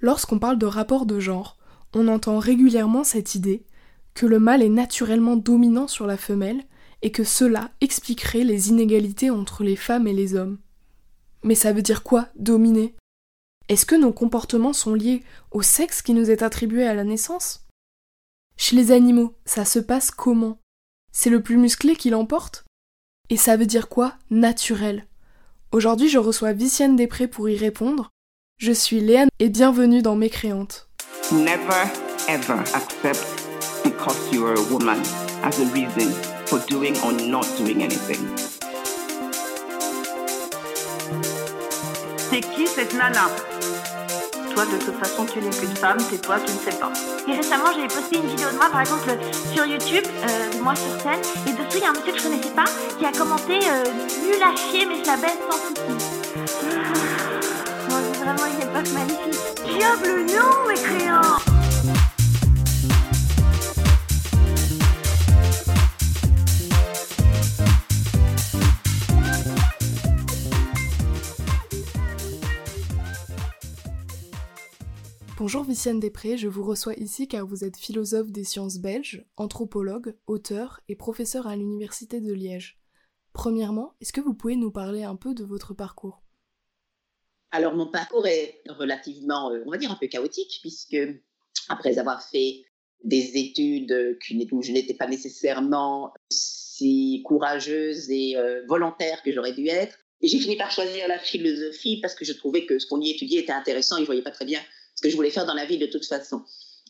Lorsqu'on parle de rapport de genre, on entend régulièrement cette idée que le mâle est naturellement dominant sur la femelle et que cela expliquerait les inégalités entre les femmes et les hommes. Mais ça veut dire quoi, dominer? Est-ce que nos comportements sont liés au sexe qui nous est attribué à la naissance? Chez les animaux, ça se passe comment? C'est le plus musclé qui l'emporte? Et ça veut dire quoi, naturel? Aujourd'hui, je reçois Vicienne Després pour y répondre. Je suis Léane et bienvenue dans Mécréantes. Never ever accept because you are a woman as a reason for doing or not doing anything. C'est qui cette nana? Toi, de toute façon, tu n'es qu'une femme, c'est toi, tu ne sais pas. Et récemment, j'avais posté une vidéo de moi, par exemple, sur YouTube, euh, de moi sur scène, et dessous, il y a un monsieur que je connaissais pas qui a commenté euh, Nul à chier, mais ça baisse sans souci. Vraiment une époque magnifique. Diable non, mes Bonjour Vicienne Després, je vous reçois ici car vous êtes philosophe des sciences belges, anthropologue, auteur et professeur à l'Université de Liège. Premièrement, est-ce que vous pouvez nous parler un peu de votre parcours? Alors mon parcours est relativement, euh, on va dire, un peu chaotique puisque après avoir fait des études où je n'étais pas nécessairement si courageuse et euh, volontaire que j'aurais dû être, j'ai fini par choisir la philosophie parce que je trouvais que ce qu'on y étudiait était intéressant et je voyais pas très bien ce que je voulais faire dans la vie de toute façon.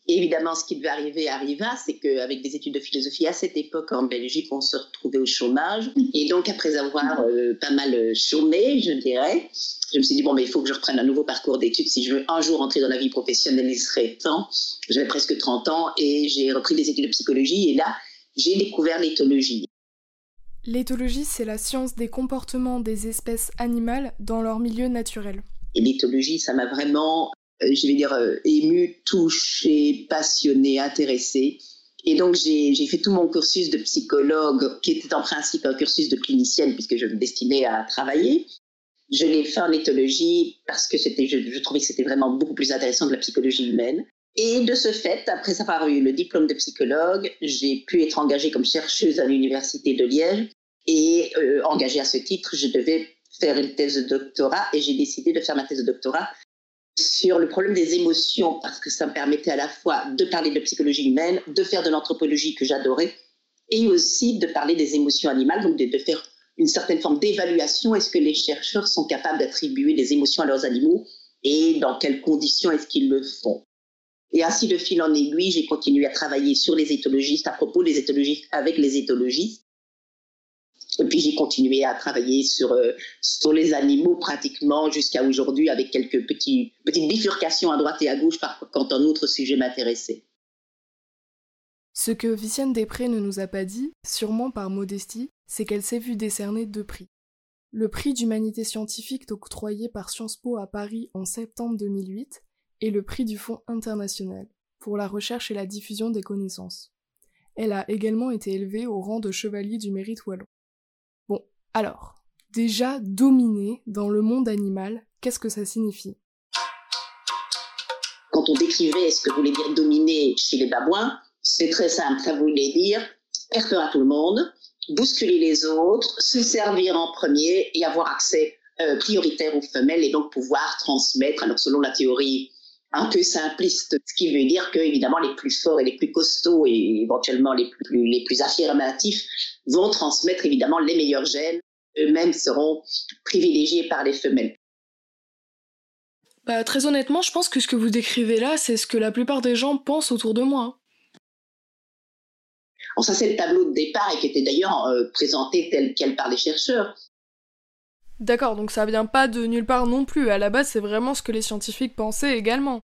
Et évidemment, ce qui devait arriver arriva, c'est qu'avec des études de philosophie à cette époque en Belgique, on se retrouvait au chômage. Et donc, après avoir euh, pas mal chômé, je dirais, je me suis dit, bon, mais il faut que je reprenne un nouveau parcours d'études. Si je veux un jour entrer dans la vie professionnelle, il serait temps. J'avais presque 30 ans et j'ai repris des études de psychologie. Et là, j'ai découvert l'éthologie. L'éthologie, c'est la science des comportements des espèces animales dans leur milieu naturel. Et l'éthologie, ça m'a vraiment euh, je vais dire, euh, ému, touché, passionné, intéressé. Et donc, j'ai fait tout mon cursus de psychologue, qui était en principe un cursus de clinicienne, puisque je me destinais à travailler. Je l'ai fait en éthologie parce que je trouvais que c'était vraiment beaucoup plus intéressant que la psychologie humaine. Et de ce fait, après avoir eu le diplôme de psychologue, j'ai pu être engagée comme chercheuse à l'université de Liège. Et euh, engagée à ce titre, je devais faire une thèse de doctorat et j'ai décidé de faire ma thèse de doctorat sur le problème des émotions, parce que ça me permettait à la fois de parler de psychologie humaine, de faire de l'anthropologie que j'adorais, et aussi de parler des émotions animales, donc de, faire une certaine forme d'évaluation. Est-ce que les chercheurs sont capables d'attribuer des émotions à leurs animaux et dans quelles conditions est-ce qu'ils le font? Et ainsi, de fil en aiguille, j'ai continué à travailler sur les éthologistes, à propos des éthologistes avec les éthologistes. Et puis j'ai continué à travailler sur, euh, sur les animaux pratiquement jusqu'à aujourd'hui avec quelques petits, petites bifurcations à droite et à gauche quand un autre sujet m'intéressait. Ce que Vicienne Després ne nous a pas dit, sûrement par modestie, c'est qu'elle s'est vue décerner deux prix. Le prix d'humanité scientifique octroyé par Sciences Po à Paris en septembre 2008 et le prix du Fonds international pour la recherche et la diffusion des connaissances. Elle a également été élevée au rang de chevalier du mérite wallon. Alors, déjà dominer dans le monde animal, qu'est-ce que ça signifie? Quand on décrivait ce que voulait dire dominer chez les babouins, c'est très simple, ça voulait dire faire à tout le monde, bousculer les autres, se servir en premier et avoir accès euh, prioritaire aux femelles et donc pouvoir transmettre, alors selon la théorie un peu simpliste, ce qui veut dire que évidemment les plus forts et les plus costauds et éventuellement les plus, les plus affirmatifs vont transmettre évidemment les meilleurs gènes, eux-mêmes seront privilégiés par les femelles. Bah, très honnêtement, je pense que ce que vous décrivez là, c'est ce que la plupart des gens pensent autour de moi. Bon, ça, c'est le tableau de départ et qui était d'ailleurs euh, présenté tel quel par les chercheurs. D'accord, donc ça vient pas de nulle part non plus. À la base, c'est vraiment ce que les scientifiques pensaient également.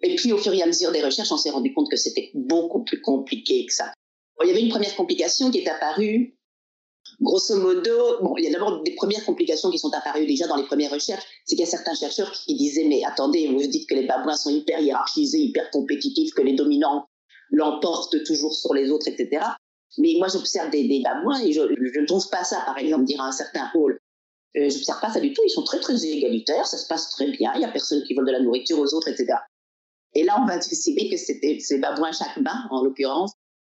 Et puis, au fur et à mesure des recherches, on s'est rendu compte que c'était beaucoup plus compliqué que ça. il y avait une première complication qui est apparue Grosso modo, bon, il y a d'abord des premières complications qui sont apparues déjà dans les premières recherches, c'est qu'il y a certains chercheurs qui disaient mais attendez, vous dites que les babouins sont hyper hiérarchisés, hyper compétitifs, que les dominants l'emportent toujours sur les autres, etc. Mais moi j'observe des, babouins et je, ne trouve pas ça, par exemple, dire à un certain Hall. Euh, je n'observe pas ça du tout. Ils sont très, très égalitaires. Ça se passe très bien. Il n'y a personne qui vole de la nourriture aux autres, etc. Et là, on va décider que ces babouins chaque bain, en l'occurrence,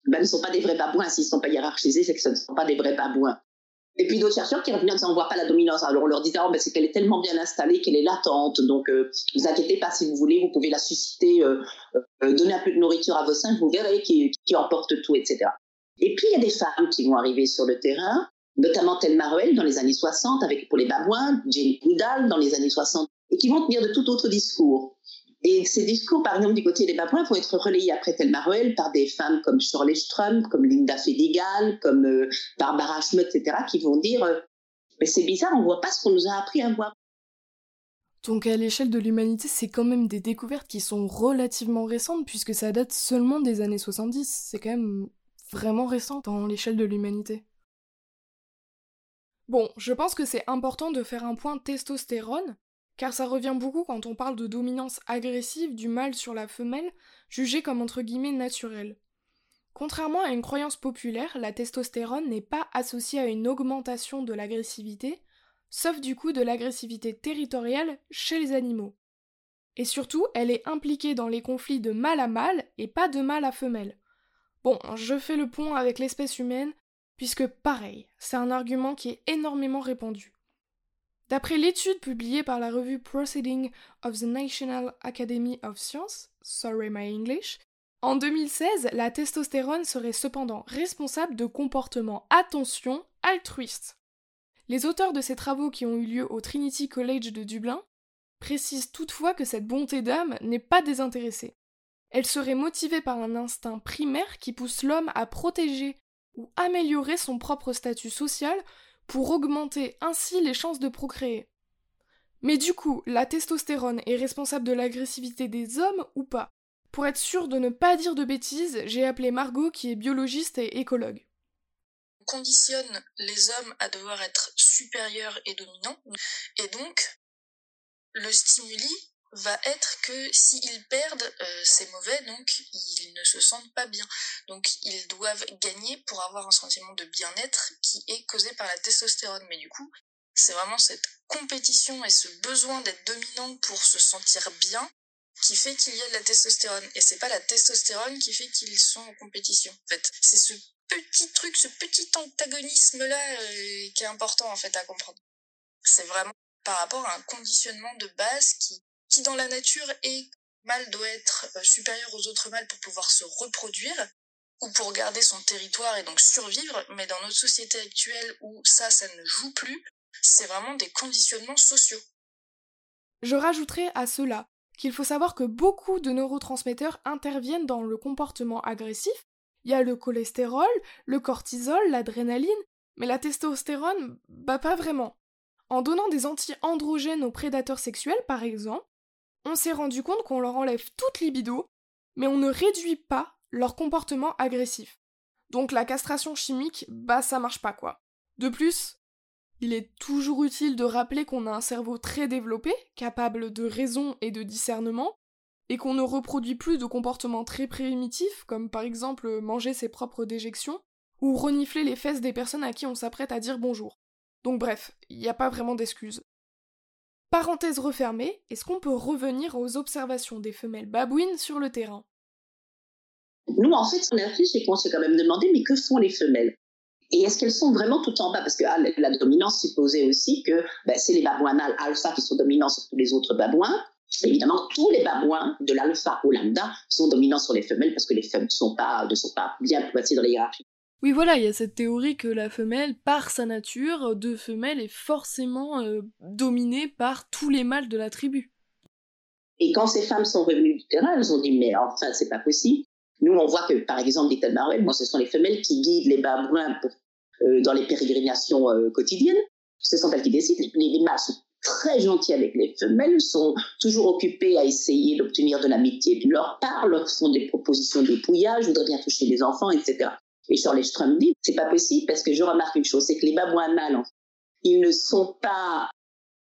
ben, ne sont pas des vrais babouins. S'ils ne sont pas hiérarchisés, c'est que ce ne sont pas des vrais babouins. Et puis d'autres chercheurs qui revenaient en disant on voit pas la dominance. Alors on leur disait oh, ben, c'est qu'elle est tellement bien installée qu'elle est latente. Donc euh, vous inquiétez pas si vous voulez, vous pouvez la susciter, euh, euh, donner un peu de nourriture à vos seins, vous verrez qui, qui emporte tout, etc. Et puis il y a des femmes qui vont arriver sur le terrain, notamment Thelma Ruel dans les années 60 avec pour les babouins, Jane Goodall dans les années 60, et qui vont tenir de tout autre discours. Et ces discours, par exemple, du côté des babouins, vont être relayés après Thelma Ruel par des femmes comme Shirley Strum, comme Linda Fedigal, comme euh, Barbara Schmutt, etc., qui vont dire euh, Mais c'est bizarre, on voit pas ce qu'on nous a appris à voir. Donc à l'échelle de l'humanité, c'est quand même des découvertes qui sont relativement récentes, puisque ça date seulement des années 70. C'est quand même vraiment récent dans l'échelle de l'humanité. Bon, je pense que c'est important de faire un point testostérone, car ça revient beaucoup quand on parle de dominance agressive du mâle sur la femelle, jugée comme entre guillemets naturelle. Contrairement à une croyance populaire, la testostérone n'est pas associée à une augmentation de l'agressivité, sauf du coup de l'agressivité territoriale chez les animaux. Et surtout, elle est impliquée dans les conflits de mâle à mâle et pas de mâle à femelle. Bon, je fais le pont avec l'espèce humaine, puisque pareil, c'est un argument qui est énormément répandu. D'après l'étude publiée par la revue Proceeding of the National Academy of Science, sorry my English, en 2016, la testostérone serait cependant responsable de comportements, attention, altruistes. Les auteurs de ces travaux qui ont eu lieu au Trinity College de Dublin précisent toutefois que cette bonté d'âme n'est pas désintéressée. Elle serait motivée par un instinct primaire qui pousse l'homme à protéger ou améliorer son propre statut social pour augmenter ainsi les chances de procréer. Mais du coup, la testostérone est responsable de l'agressivité des hommes ou pas? Pour être sûr de ne pas dire de bêtises, j'ai appelé Margot qui est biologiste et écologue. On conditionne les hommes à devoir être supérieurs et dominants, et donc le stimuli va être que s'ils perdent, euh, c'est mauvais, donc ils ne se sentent pas bien. Donc ils doivent gagner pour avoir un sentiment de bien-être qui est causé par la testostérone. Mais du coup, c'est vraiment cette compétition et ce besoin d'être dominant pour se sentir bien qui fait qu'il y a de la testostérone. Et c'est pas la testostérone qui fait qu'ils sont en compétition. En fait, c'est ce petit truc, ce petit antagonisme-là euh, qui est important en fait à comprendre. C'est vraiment par rapport à un conditionnement de base qui qui dans la nature est mâle doit être euh, supérieur aux autres mâles pour pouvoir se reproduire ou pour garder son territoire et donc survivre, mais dans notre société actuelle où ça, ça ne joue plus, c'est vraiment des conditionnements sociaux. Je rajouterai à cela qu'il faut savoir que beaucoup de neurotransmetteurs interviennent dans le comportement agressif. Il y a le cholestérol, le cortisol, l'adrénaline, mais la testostérone, bah pas vraiment. En donnant des anti-androgènes aux prédateurs sexuels, par exemple, on s'est rendu compte qu'on leur enlève toute libido, mais on ne réduit pas leur comportement agressif. Donc la castration chimique, bah ça marche pas quoi. De plus, il est toujours utile de rappeler qu'on a un cerveau très développé, capable de raison et de discernement, et qu'on ne reproduit plus de comportements très primitifs, comme par exemple manger ses propres déjections, ou renifler les fesses des personnes à qui on s'apprête à dire bonjour. Donc bref, il n'y a pas vraiment d'excuses. Parenthèse refermée, est-ce qu'on peut revenir aux observations des femelles babouines sur le terrain? Nous, en fait, ce qu'on a fait, c'est qu'on s'est quand même demandé, mais que font les femelles? Et est-ce qu'elles sont vraiment tout en bas? Parce que ah, la dominance supposait aussi que ben, c'est les babouins alpha qui sont dominants sur tous les autres babouins. Évidemment, tous les babouins de l'alpha au lambda sont dominants sur les femelles parce que les femmes ne sont pas, ne sont pas bien placées dans les hiérarchies. Oui, voilà, il y a cette théorie que la femelle, par sa nature de femelle, est forcément euh, dominée par tous les mâles de la tribu. Et quand ces femmes sont revenues du terrain, elles ont dit mais enfin c'est pas possible. Nous on voit que par exemple Little Marvel, moi ce sont les femelles qui guident les babouins euh, dans les pérégrinations euh, quotidiennes. Ce sont elles qui décident. Les, mâles sont très gentils avec les femelles, sont toujours occupés à essayer d'obtenir de l'amitié de leur part, leur font des propositions de pouillage, voudraient bien toucher les enfants, etc. Et sur les dit, c'est pas possible parce que je remarque une chose, c'est que les babouins mâles, ils ne sont pas,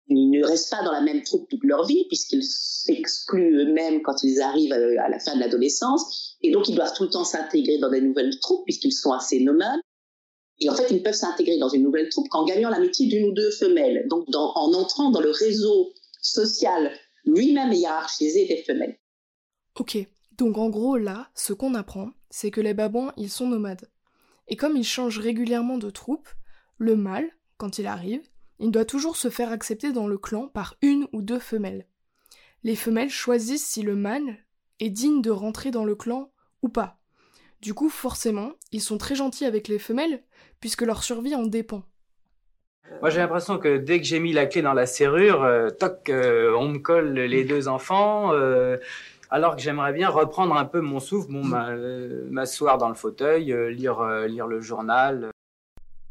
ils ne restent pas dans la même troupe toute leur vie puisqu'ils s'excluent eux-mêmes quand ils arrivent euh, à la fin de l'adolescence. Et donc, ils doivent tout le temps s'intégrer dans des nouvelles troupes puisqu'ils sont assez nomades. Et en fait, ils peuvent s'intégrer dans une nouvelle troupe qu'en gagnant l'amitié d'une ou deux femelles, donc en entrant dans le réseau social lui-même hiérarchisé des femelles. Ok, donc en gros là, ce qu'on apprend, c'est que les babouins, ils sont nomades. Et comme ils changent régulièrement de troupe, le mâle, quand il arrive, il doit toujours se faire accepter dans le clan par une ou deux femelles. Les femelles choisissent si le mâle est digne de rentrer dans le clan ou pas. Du coup, forcément, ils sont très gentils avec les femelles, puisque leur survie en dépend. Moi, j'ai l'impression que dès que j'ai mis la clé dans la serrure, euh, toc, euh, on me colle les deux enfants. Euh, alors que j'aimerais bien reprendre un peu mon souffle, bon, m'asseoir dans le fauteuil, lire, lire le journal.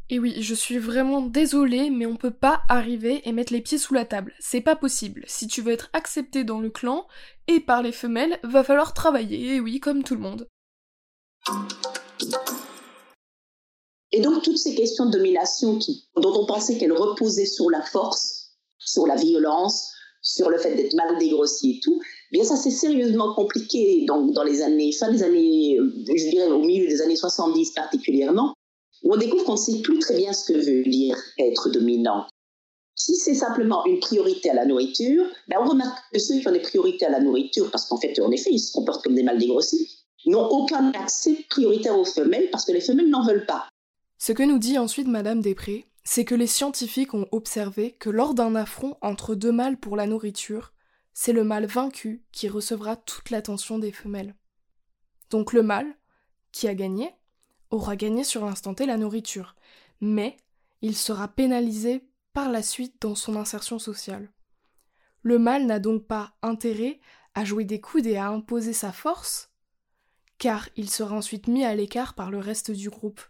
Et oui, je suis vraiment désolée, mais on peut pas arriver et mettre les pieds sous la table. C'est pas possible. Si tu veux être accepté dans le clan et par les femelles, va falloir travailler, et oui, comme tout le monde. Et donc toutes ces questions de domination dont on pensait qu'elles reposaient sur la force, sur la violence, sur le fait d'être mal dégrossi et tout, bien ça c'est sérieusement compliqué donc dans les années fin des années je dirais au milieu des années 70 particulièrement où on découvre qu'on ne sait plus très bien ce que veut dire être dominant. Si c'est simplement une priorité à la nourriture, ben on remarque que ceux qui ont des priorités à la nourriture, parce qu'en fait, en effet, ils se comportent comme des mal dégrossis, n'ont aucun accès prioritaire aux femelles parce que les femelles n'en veulent pas. Ce que nous dit ensuite Madame Després, c'est que les scientifiques ont observé que lors d'un affront entre deux mâles pour la nourriture, c'est le mâle vaincu qui recevra toute l'attention des femelles. Donc le mâle, qui a gagné, aura gagné sur l'instant T la nourriture, mais il sera pénalisé par la suite dans son insertion sociale. Le mâle n'a donc pas intérêt à jouer des coudes et à imposer sa force, car il sera ensuite mis à l'écart par le reste du groupe.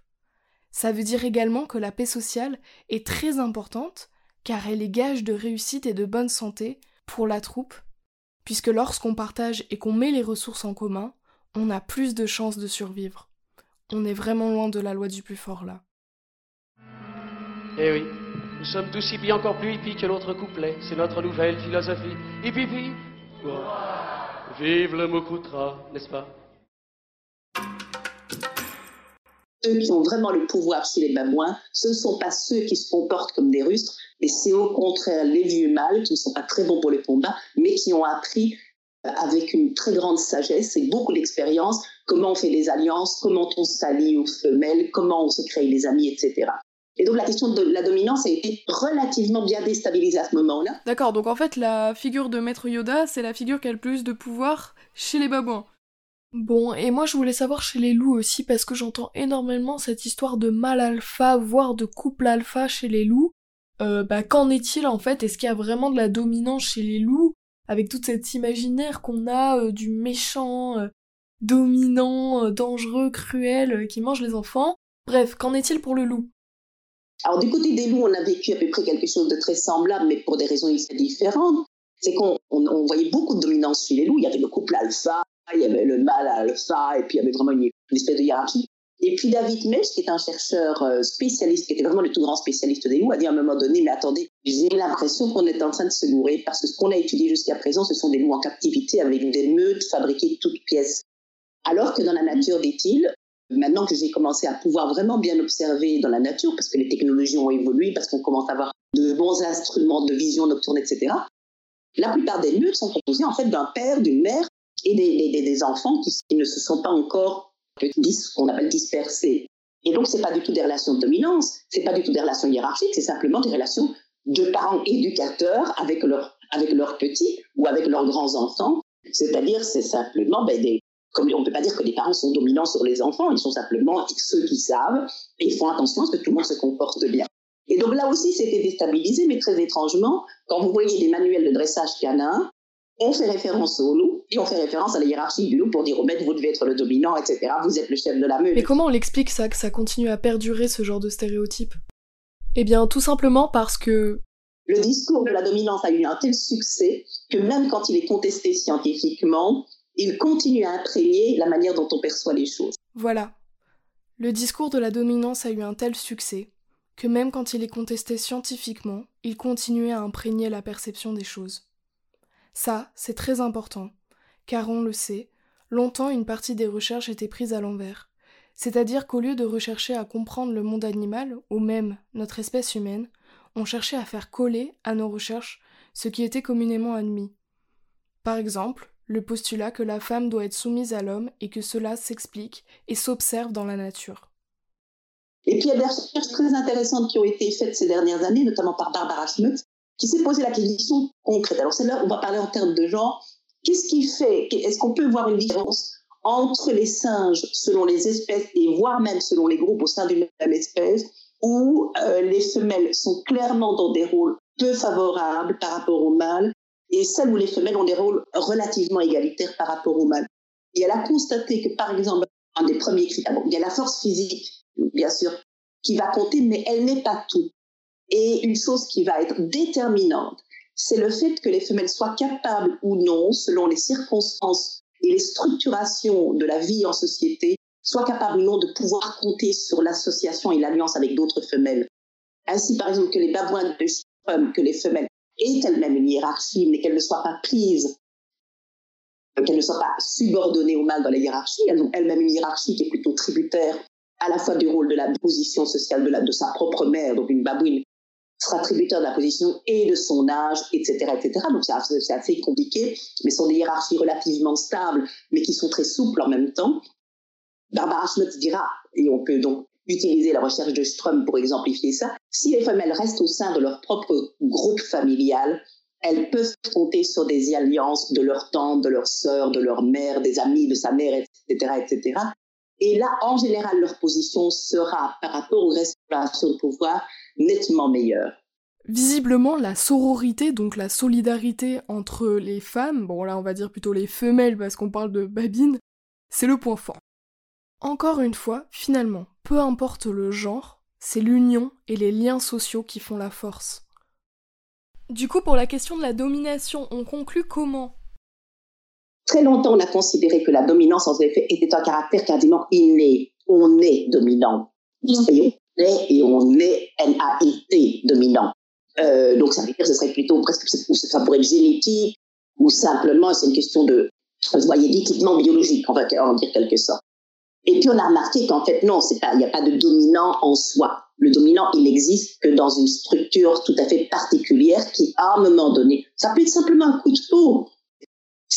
Ça veut dire également que la paix sociale est très importante, car elle est gage de réussite et de bonne santé pour la troupe, puisque lorsqu'on partage et qu'on met les ressources en commun, on a plus de chances de survivre. On est vraiment loin de la loi du plus fort là. Eh oui, nous sommes tous hippies encore plus hippies que l'autre couplet. C'est notre nouvelle philosophie. Hippie, hippie. Vive le Mokutra, n'est-ce pas? Ceux qui ont vraiment le pouvoir chez les babouins, ce ne sont pas ceux qui se comportent comme des rustres, mais c'est au contraire les vieux mâles qui ne sont pas très bons pour le combat, mais qui ont appris avec une très grande sagesse et beaucoup d'expérience, comment on fait les alliances, comment on s'allie aux femelles, comment on se crée des amis, etc. Et donc la question de la dominance a été relativement bien déstabilisée à ce moment-là. D'accord, donc en fait la figure de Maître Yoda, c'est la figure qui a le plus de pouvoir chez les babouins. Bon, et moi je voulais savoir chez les loups aussi, parce que j'entends énormément cette histoire de mâle alpha, voire de couple alpha chez les loups. Euh, bah qu'en est-il en fait? Est-ce qu'il y a vraiment de la dominance chez les loups avec tout cet imaginaire qu'on a euh, du méchant, euh, dominant, dangereux, cruel, qui mange les enfants? Bref, qu'en est-il pour le loup? Alors du côté des loups, on a vécu à peu près quelque chose de très semblable, mais pour des raisons différentes. C'est qu'on voyait beaucoup de dominance chez les loups. Il y avait le couple alpha, il y avait le mâle alpha, et puis il y avait vraiment une, espèce de hiérarchie. Et puis David Mesh, qui est un chercheur euh, spécialiste, qui était vraiment le tout grand spécialiste des loups, a dit à un moment donné, mais attendez, j'ai l'impression qu'on est en train de se gourer, parce que ce qu'on a étudié jusqu'à présent, ce sont des loups en captivité avec des meutes fabriquées de toutes pièces. Alors que dans la nature, dit-il, maintenant que j'ai commencé à pouvoir vraiment bien observer dans la nature, parce que les technologies ont évolué, parce qu'on commence à avoir de bons instruments de vision nocturne, etc., la plupart des meutes sont composées en fait d'un père, d'une mère et des, enfants qui ne se sont pas encore ce qu'on appelle dispersés. Et donc, c'est pas du tout des relations de dominance, c'est pas du tout des relations hiérarchiques, c'est simplement des relations de parents éducateurs avec leurs avec leurs petits ou avec leurs grands enfants. C'est-à-dire, c'est simplement ben, des, on ne peut pas dire que les parents sont dominants sur les enfants, ils sont simplement ceux qui savent et font attention à ce que tout le monde se comporte bien. Et donc là aussi, c'était déstabilisé, mais très étrangement, quand vous voyez des manuels de dressage canin, on fait référence au loup et on fait référence à la hiérarchie du loup pour dire au maître, vous devez être le dominant, etc. Vous êtes le chef de la meute. Mais comment on l'explique ça, que ça continue à perdurer ce genre de stéréotype? Eh bien, tout simplement parce que. Le discours de la dominance a eu un tel succès que même quand il est contesté scientifiquement, il continue à imprégner la manière dont on perçoit les choses. Voilà. Le discours de la dominance a eu un tel succès que même quand il est contesté scientifiquement, il continue à imprégner la perception des choses. Ça, c'est très important, car on le sait, longtemps une partie des recherches était prise à l'envers. C'est-à-dire qu'au lieu de rechercher à comprendre le monde animal, ou même notre espèce humaine, on cherchait à faire coller à nos recherches ce qui était communément admis. Par exemple, le postulat que la femme doit être soumise à l'homme et que cela s'explique et s'observe dans la nature. Et puis il y a des recherches très intéressantes qui ont été faites ces dernières années, notamment par Barbara Schmutz, qui s'est posé la question concrète. Alors c'est là on va parler en termes de genre. Qu'est-ce qui fait Est-ce qu'on peut voir une différence entre les singes selon les espèces et voire même selon les groupes au sein d'une même espèce où euh, les femelles sont clairement dans des rôles peu favorables par rapport aux mâles et celles où les femelles ont des rôles relativement égalitaires par rapport aux mâles. Et elle a constaté que, par exemple, un des premiers critères, il y a la force physique, bien sûr, qui va compter, mais elle n'est pas tout. Et une chose qui va être déterminante, c'est le fait que les femelles soient capables ou non, selon les circonstances et les structurations de la vie en société, soient capables ou non de pouvoir compter sur l'association et l'alliance avec d'autres femelles. Ainsi, par exemple, que les babouins de femmes, que les femelles aient elles-mêmes une hiérarchie, mais qu'elles ne soient pas prises, qu'elles ne soient pas subordonnées au mâles dans la hiérarchie. Elles ont elles-mêmes une hiérarchie qui est plutôt tributaire à la fois du rôle de la position sociale de, de sa propre mère, donc une babouine sera tributaire de la position et de son âge, etc., etc. Donc c'est assez, compliqué, mais ce sont des hiérarchies relativement stables, mais qui sont très souples en même temps. Barbara Schmutz dira, et on peut donc utiliser la recherche de Strum pour exemplifier ça, si les femmes restent au sein de leur propre groupe familial, elles peuvent compter sur des alliances de leur tante, de leur sœur, de leur mère, des amis de sa mère, etc., etc. Et là, en général, leur position sera, par rapport aux relations de pouvoir, nettement meilleure. Visiblement, la sororité, donc la solidarité entre les femmes, bon là on va dire plutôt les femelles parce qu'on parle de babine, c'est le point fort. Encore une fois, finalement, peu importe le genre, c'est l'union et les liens sociaux qui font la force. Du coup, pour la question de la domination, on conclut comment? Très longtemps, on a considéré que la dominance, en effet, était un caractère quasiment inné. On est dominant. Et on est, et on est, elle a été dominant. Euh, donc, ça veut dire que ce serait plutôt presque, ça pourrait être génétique, ou simplement, c'est une question de, vous voyez, d'équipement biologique, on va en dire quelque sorte. Et puis, on a remarqué qu'en fait, non, il n'y a pas de dominant en soi. Le dominant, il n'existe que dans une structure tout à fait particulière qui, à un moment donné, ça peut être simplement un coup de peau,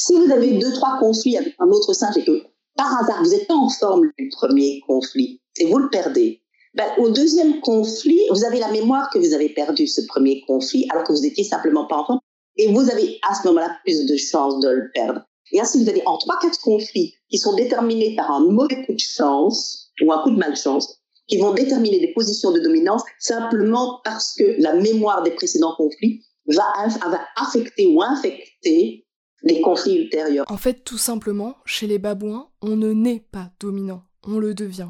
si vous avez deux, trois conflits avec un autre singe et que par hasard, vous n'êtes pas en forme du premier conflit et vous le perdez, ben, au deuxième conflit, vous avez la mémoire que vous avez perdu ce premier conflit alors que vous étiez simplement pas en forme et vous avez à ce moment-là plus de chances de le perdre. Et ainsi, vous avez en trois, quatre conflits qui sont déterminés par un mauvais coup de chance ou un coup de malchance, qui vont déterminer des positions de dominance simplement parce que la mémoire des précédents conflits va, va affecter ou infecter les conflits ultérieurs. En fait, tout simplement, chez les babouins, on ne naît pas dominant, on le devient.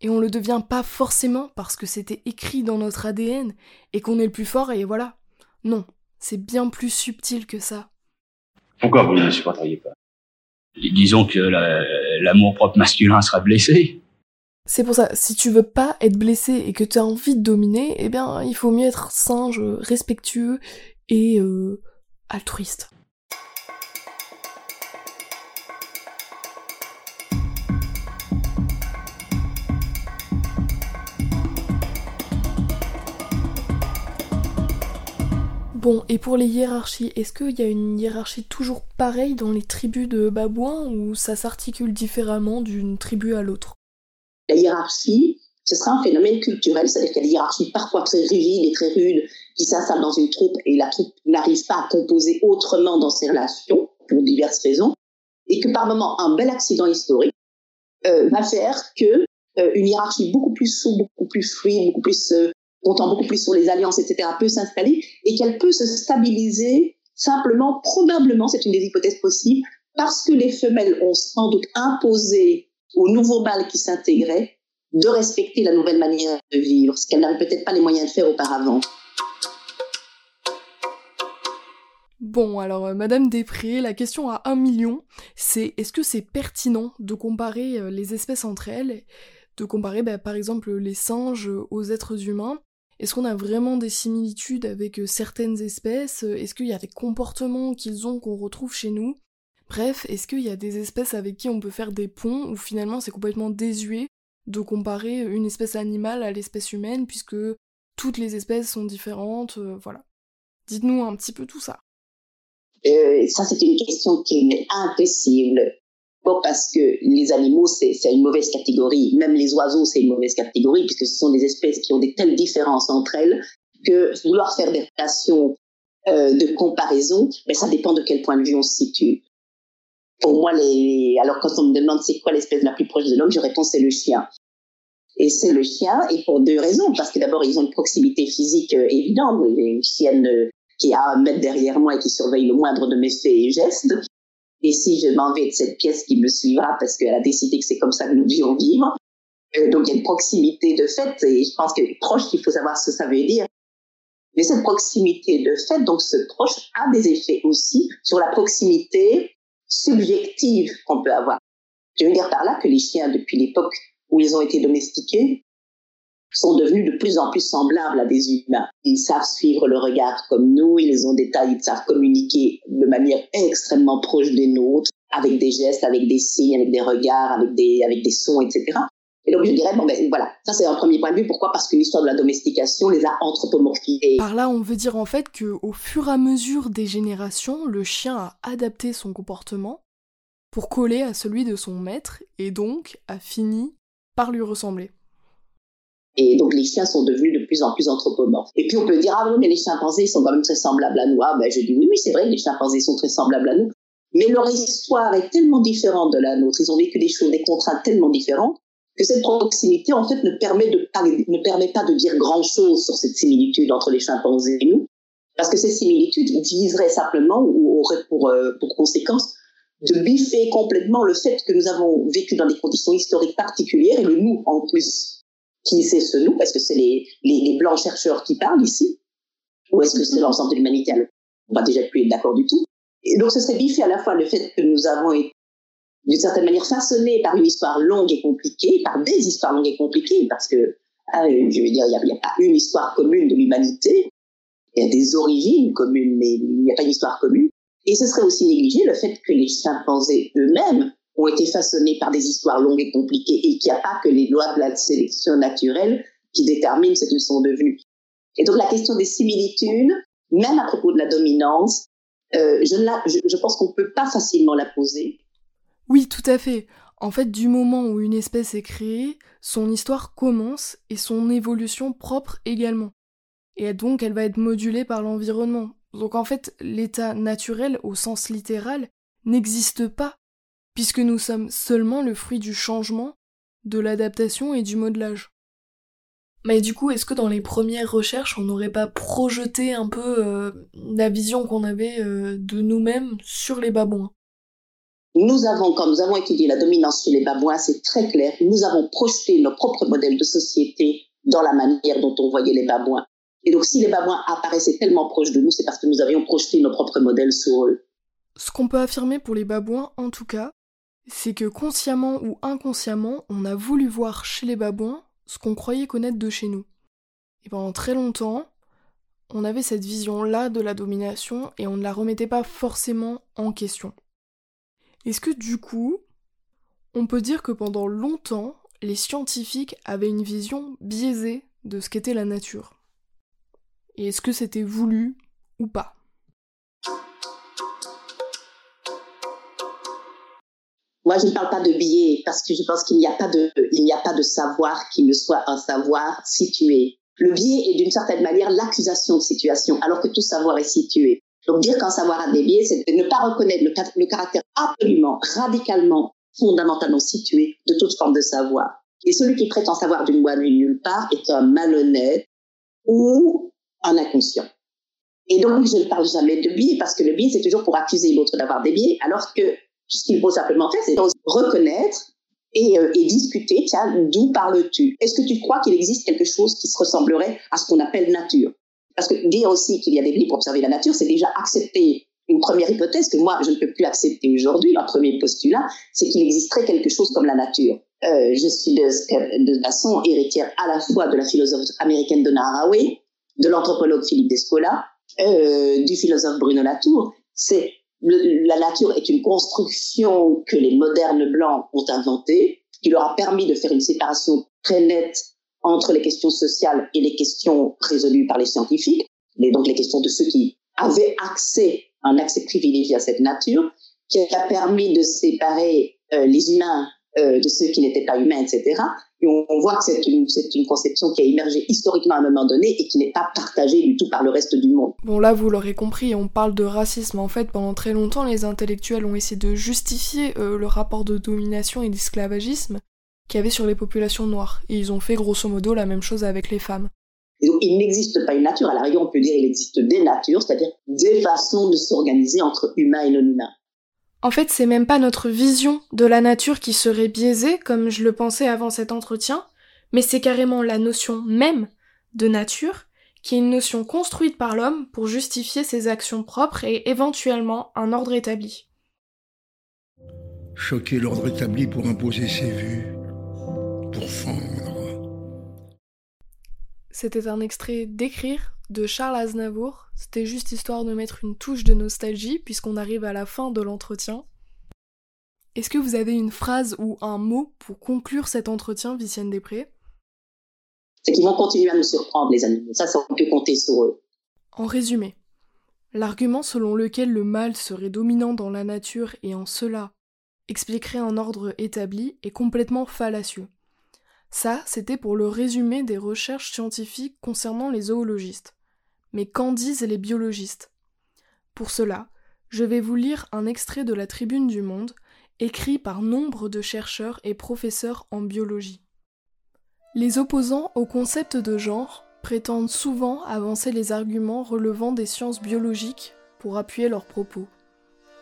Et on le devient pas forcément parce que c'était écrit dans notre ADN et qu'on est le plus fort et voilà. Non, c'est bien plus subtil que ça. Pourquoi vous ne le supporteriez pas? Disons que l'amour propre masculin sera blessé. C'est pour ça, si tu veux pas être blessé et que tu as envie de dominer, eh bien, il faut mieux être singe, respectueux et euh, altruiste. Bon, et pour les hiérarchies, est-ce qu'il y a une hiérarchie toujours pareille dans les tribus de babouins ou ça s'articule différemment d'une tribu à l'autre? La hiérarchie, ce sera un phénomène culturel, c'est-à-dire qu'il y a des hiérarchies parfois très rigides et très rudes qui s'installent dans une troupe et la troupe n'arrive pas à composer autrement dans ses relations pour diverses raisons, et que par moment un bel accident historique euh, va faire que euh, une hiérarchie beaucoup plus souple, beaucoup plus fluide, beaucoup plus euh, comptant beaucoup plus sur les alliances, etc., peut s'installer et qu'elle peut se stabiliser simplement, probablement, c'est une des hypothèses possibles, parce que les femelles ont sans doute imposé au nouveau mâle qui s'intégrait de respecter la nouvelle manière de vivre, ce qu'elle n'avait peut-être pas les moyens de faire auparavant. Bon, alors euh, Madame Després, la question à un million, c'est est-ce que c'est pertinent de comparer euh, les espèces entre elles, de comparer bah, par exemple les singes aux êtres humains? Est-ce qu'on a vraiment des similitudes avec euh, certaines espèces? Est-ce qu'il y a des comportements qu'ils ont qu'on retrouve chez nous? Bref, est-ce qu'il y a des espèces avec qui on peut faire des ponts ou finalement c'est complètement désuet de comparer une espèce animale à l'espèce humaine, puisque toutes les espèces sont différentes, euh, voilà. Dites-nous un petit peu tout ça. Euh, ça, c'est une question qui est impossible. Bon, parce que les animaux, c'est une mauvaise catégorie. Même les oiseaux, c'est une mauvaise catégorie, puisque ce sont des espèces qui ont des telles différences entre elles que vouloir faire des relations euh, de comparaison, mais ben, ça dépend de quel point de vue on se situe. Pour moi, les... alors quand on me demande c'est quoi l'espèce la plus proche de l'homme, je réponds c'est le chien. Et c'est le chien, et pour deux raisons. Parce que d'abord, ils ont une proximité physique euh, évidente. Une chienne euh, qui a un mètre derrière moi et qui surveille le moindre de mes faits et gestes. Et si je m'en vais de cette pièce qui me suivra parce qu'elle a décidé que c'est comme ça que nous devions vivre, euh, donc il y a une proximité de fait, et je pense que proche, il faut savoir ce que ça veut dire. Mais cette proximité de fait, donc ce proche, a des effets aussi sur la proximité subjective qu'on peut avoir. Je veux dire par là que les chiens, depuis l'époque où ils ont été domestiqués, sont devenus de plus en plus semblables à des humains. Ils savent suivre le regard comme nous, ils ont des tailles, ils savent communiquer de manière extrêmement proche des nôtres, avec des gestes, avec des signes, avec des regards, avec des, avec des sons, etc. Et donc je dirais, bon ben voilà, ça c'est un premier point de vue. Pourquoi? Parce que l'histoire de la domestication les a anthropomorphisés. Par là, on veut dire en fait que au fur et à mesure des générations, le chien a adapté son comportement pour coller à celui de son maître et donc a fini par lui ressembler. Et donc les chiens sont devenus de plus en plus anthropomorphes. Et puis on peut dire, ah oui, mais les chimpanzés sont quand même très semblables à nous. Ah ben je dis, oui, oui, c'est vrai, les chimpanzés sont très semblables à nous. Mais leur histoire est tellement différente de la nôtre, ils ont vécu des choses, des contraintes tellement différentes, que cette proximité, en fait, ne permet, de ne permet pas de dire grand-chose sur cette similitude entre les chimpanzés et nous. Parce que ces similitudes viseraient simplement ou auraient pour, euh, pour conséquence de biffer complètement le fait que nous avons vécu dans des conditions historiques particulières et le nous en plus qui c'est ce nous Est-ce que c'est les, les, blancs chercheurs qui parlent ici Ou est-ce que c'est l'ensemble de l'humanité? On va déjà plus être d'accord du tout. Et donc ce serait biffé à la fois le fait que nous avons été d'une certaine manière façonnés par une histoire longue et compliquée, par des histoires longues et compliquées, parce que, ah, je veux dire, il n'y a, a, pas une histoire commune de l'humanité, il y a des origines communes, mais il n'y a pas une histoire commune. Et ce serait aussi négliger le fait que les chimpanzés eux-mêmes ont été façonnés par des histoires longues et compliquées et qu'il n'y a pas que les lois de la sélection naturelle qui déterminent ce qu'ils sont devenus. Et donc la question des similitudes, même à propos de la dominance, euh, je, je, je pense qu'on ne peut pas facilement la poser. Oui, tout à fait. En fait, du moment où une espèce est créée, son histoire commence et son évolution propre également. Et donc elle va être modulée par l'environnement. Donc en fait, l'état naturel au sens littéral n'existe pas puisque nous sommes seulement le fruit du changement, de l'adaptation et du modelage. Mais du coup, est-ce que dans les premières recherches, on n'aurait pas projeté un peu euh, la vision qu'on avait euh, de nous-mêmes sur les babouins? Nous avons, quand nous avons étudié la dominance chez les babouins, c'est très clair, nous avons projeté nos propres modèles de société dans la manière dont on voyait les babouins. Et donc, si les babouins apparaissaient tellement proches de nous, c'est parce que nous avions projeté nos propres modèles sur eux. Ce qu'on peut affirmer pour les babouins, en tout cas, c'est que consciemment ou inconsciemment, on a voulu voir chez les babouins ce qu'on croyait connaître de chez nous. Et pendant très longtemps, on avait cette vision-là de la domination et on ne la remettait pas forcément en question. Est-ce que du coup, on peut dire que pendant longtemps, les scientifiques avaient une vision biaisée de ce qu'était la nature? Et est-ce que c'était voulu ou pas? Moi, je ne parle pas de biais parce que je pense qu'il n'y a pas de, il n'y a pas de savoir qui ne soit un savoir situé. Le biais est d'une certaine manière l'accusation de situation, alors que tout savoir est situé. Donc dire qu'un savoir a des biais, c'est de ne pas reconnaître le, caractère absolument, radicalement, fondamentalement situé de toute forme de savoir. Et celui qui prétend savoir d'une loi de nulle part est un malhonnête ou un inconscient. Et donc, je ne parle jamais de biais parce que le biais, c'est toujours pour accuser l'autre d'avoir des biais, alors que ce qu'il faut simplement faire, c'est reconnaître et, euh, et, discuter, tiens, d'où parles-tu? Est-ce que tu crois qu'il existe quelque chose qui se ressemblerait à ce qu'on appelle nature? Parce que dire aussi qu'il y a des biais pour observer la nature, c'est déjà accepter une première hypothèse que moi, je ne peux plus accepter aujourd'hui. Un premier postulat, c'est qu'il existerait quelque chose comme la nature. Euh, je suis de, de façon héritière à la fois de la philosophe américaine Donna Haraway, de l'anthropologue Philippe Descola, euh, du philosophe Bruno Latour. C'est la nature est une construction que les modernes blancs ont inventée qui leur a permis de faire une séparation très nette entre les questions sociales et les questions résolues par les scientifiques, et donc les questions de ceux qui avaient accès, un accès privilégié à cette nature, qui a permis de séparer euh, les humains euh, de ceux qui n'étaient pas humains, etc. Et on, voit que c'est une, une, conception qui a émergé historiquement à un moment donné et qui n'est pas partagée du tout par le reste du monde. Bon là, vous l'aurez compris, on parle de racisme. En fait, pendant très longtemps, les intellectuels ont essayé de justifier euh, le rapport de domination et d'esclavagisme qu'il y avait sur les populations noires. Et ils ont fait grosso modo la même chose avec les femmes. donc, il n'existe pas une nature. À la rigueur, on peut dire qu'il existe des natures, c'est-à-dire des façons de s'organiser entre humains et non humains. En fait, c'est même pas notre vision de la nature qui serait biaisée, comme je le pensais avant cet entretien, mais c'est carrément la notion même de nature, qui est une notion construite par l'homme pour justifier ses actions propres et éventuellement un ordre établi. Choquer l'ordre établi pour imposer ses vues, pour fendre. C'était un extrait d'écrire de Charles Aznavour. C'était juste histoire de mettre une touche de nostalgie puisqu'on arrive à la fin de l'entretien. Est-ce que vous avez une phrase ou un mot pour conclure cet entretien, Vicienne Després C'est qu'ils vont continuer à nous surprendre, les animaux. Ça, ça, on peut compter sur eux. En résumé, l'argument selon lequel le mal serait dominant dans la nature et en cela expliquerait un ordre établi est complètement fallacieux. Ça, c'était pour le résumé des recherches scientifiques concernant les zoologistes. Mais qu'en disent les biologistes? Pour cela, je vais vous lire un extrait de la Tribune du Monde, écrit par nombre de chercheurs et professeurs en biologie. Les opposants au concept de genre prétendent souvent avancer les arguments relevant des sciences biologiques pour appuyer leurs propos.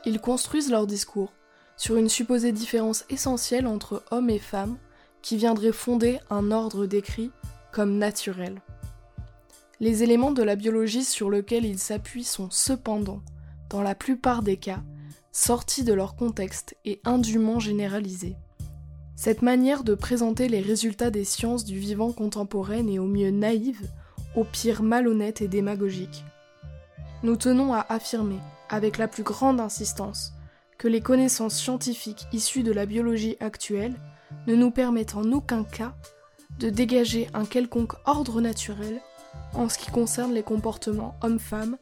Ils construisent leur discours sur une supposée différence essentielle entre hommes et femmes qui viendrait fonder un ordre décrit comme naturel. Les éléments de la biologie sur lesquels ils s'appuient sont cependant, dans la plupart des cas, sortis de leur contexte et indûment généralisés. Cette manière de présenter les résultats des sciences du vivant contemporaine est au mieux naïve, au pire malhonnête et démagogique. Nous tenons à affirmer, avec la plus grande insistance, que les connaissances scientifiques issues de la biologie actuelle ne nous permettent en aucun cas de dégager un quelconque ordre naturel en ce qui concerne les comportements hommes-femmes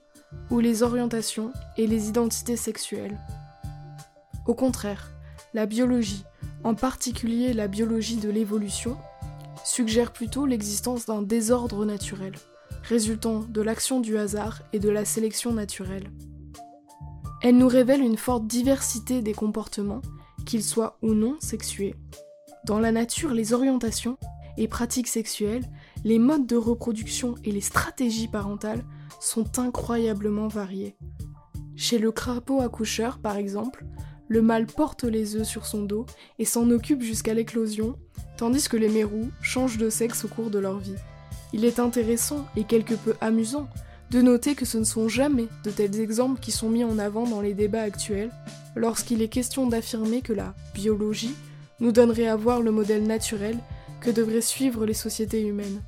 ou les orientations et les identités sexuelles. Au contraire, la biologie, en particulier la biologie de l'évolution, suggère plutôt l'existence d'un désordre naturel, résultant de l'action du hasard et de la sélection naturelle. Elle nous révèle une forte diversité des comportements, qu'ils soient ou non sexués. Dans la nature, les orientations et pratiques sexuelles, les modes de reproduction et les stratégies parentales sont incroyablement variés. Chez le crapaud accoucheur, par exemple, le mâle porte les œufs sur son dos et s'en occupe jusqu'à l'éclosion, tandis que les mérous changent de sexe au cours de leur vie. Il est intéressant et quelque peu amusant de noter que ce ne sont jamais de tels exemples qui sont mis en avant dans les débats actuels, lorsqu'il est question d'affirmer que la biologie nous donnerait à voir le modèle naturel que devraient suivre les sociétés humaines.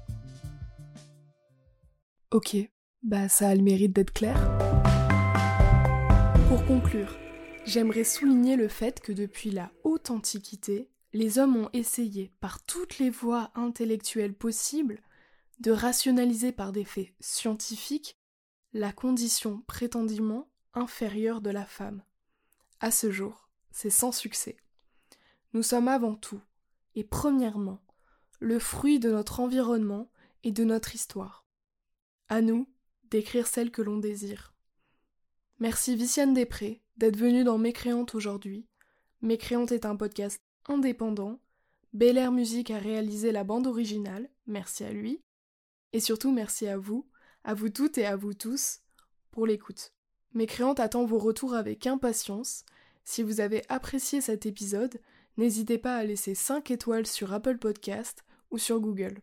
Ok, bah ça a le mérite d'être clair. Pour conclure, j'aimerais souligner le fait que depuis la haute antiquité, les hommes ont essayé par toutes les voies intellectuelles possibles de rationaliser par des faits scientifiques la condition prétendument inférieure de la femme. À ce jour, c'est sans succès. Nous sommes avant tout, et premièrement, le fruit de notre environnement et de notre histoire. À nous d'écrire celle que l'on désire. Merci Viciane Després d'être venue dans Mécréante aujourd'hui. Mécréante est un podcast indépendant. Bel Air Musique a réalisé la bande originale, merci à lui. Et surtout merci à vous, à vous toutes et à vous tous, pour l'écoute. Mécréante attend vos retours avec impatience. Si vous avez apprécié cet épisode, n'hésitez pas à laisser 5 étoiles sur Apple Podcast ou sur Google.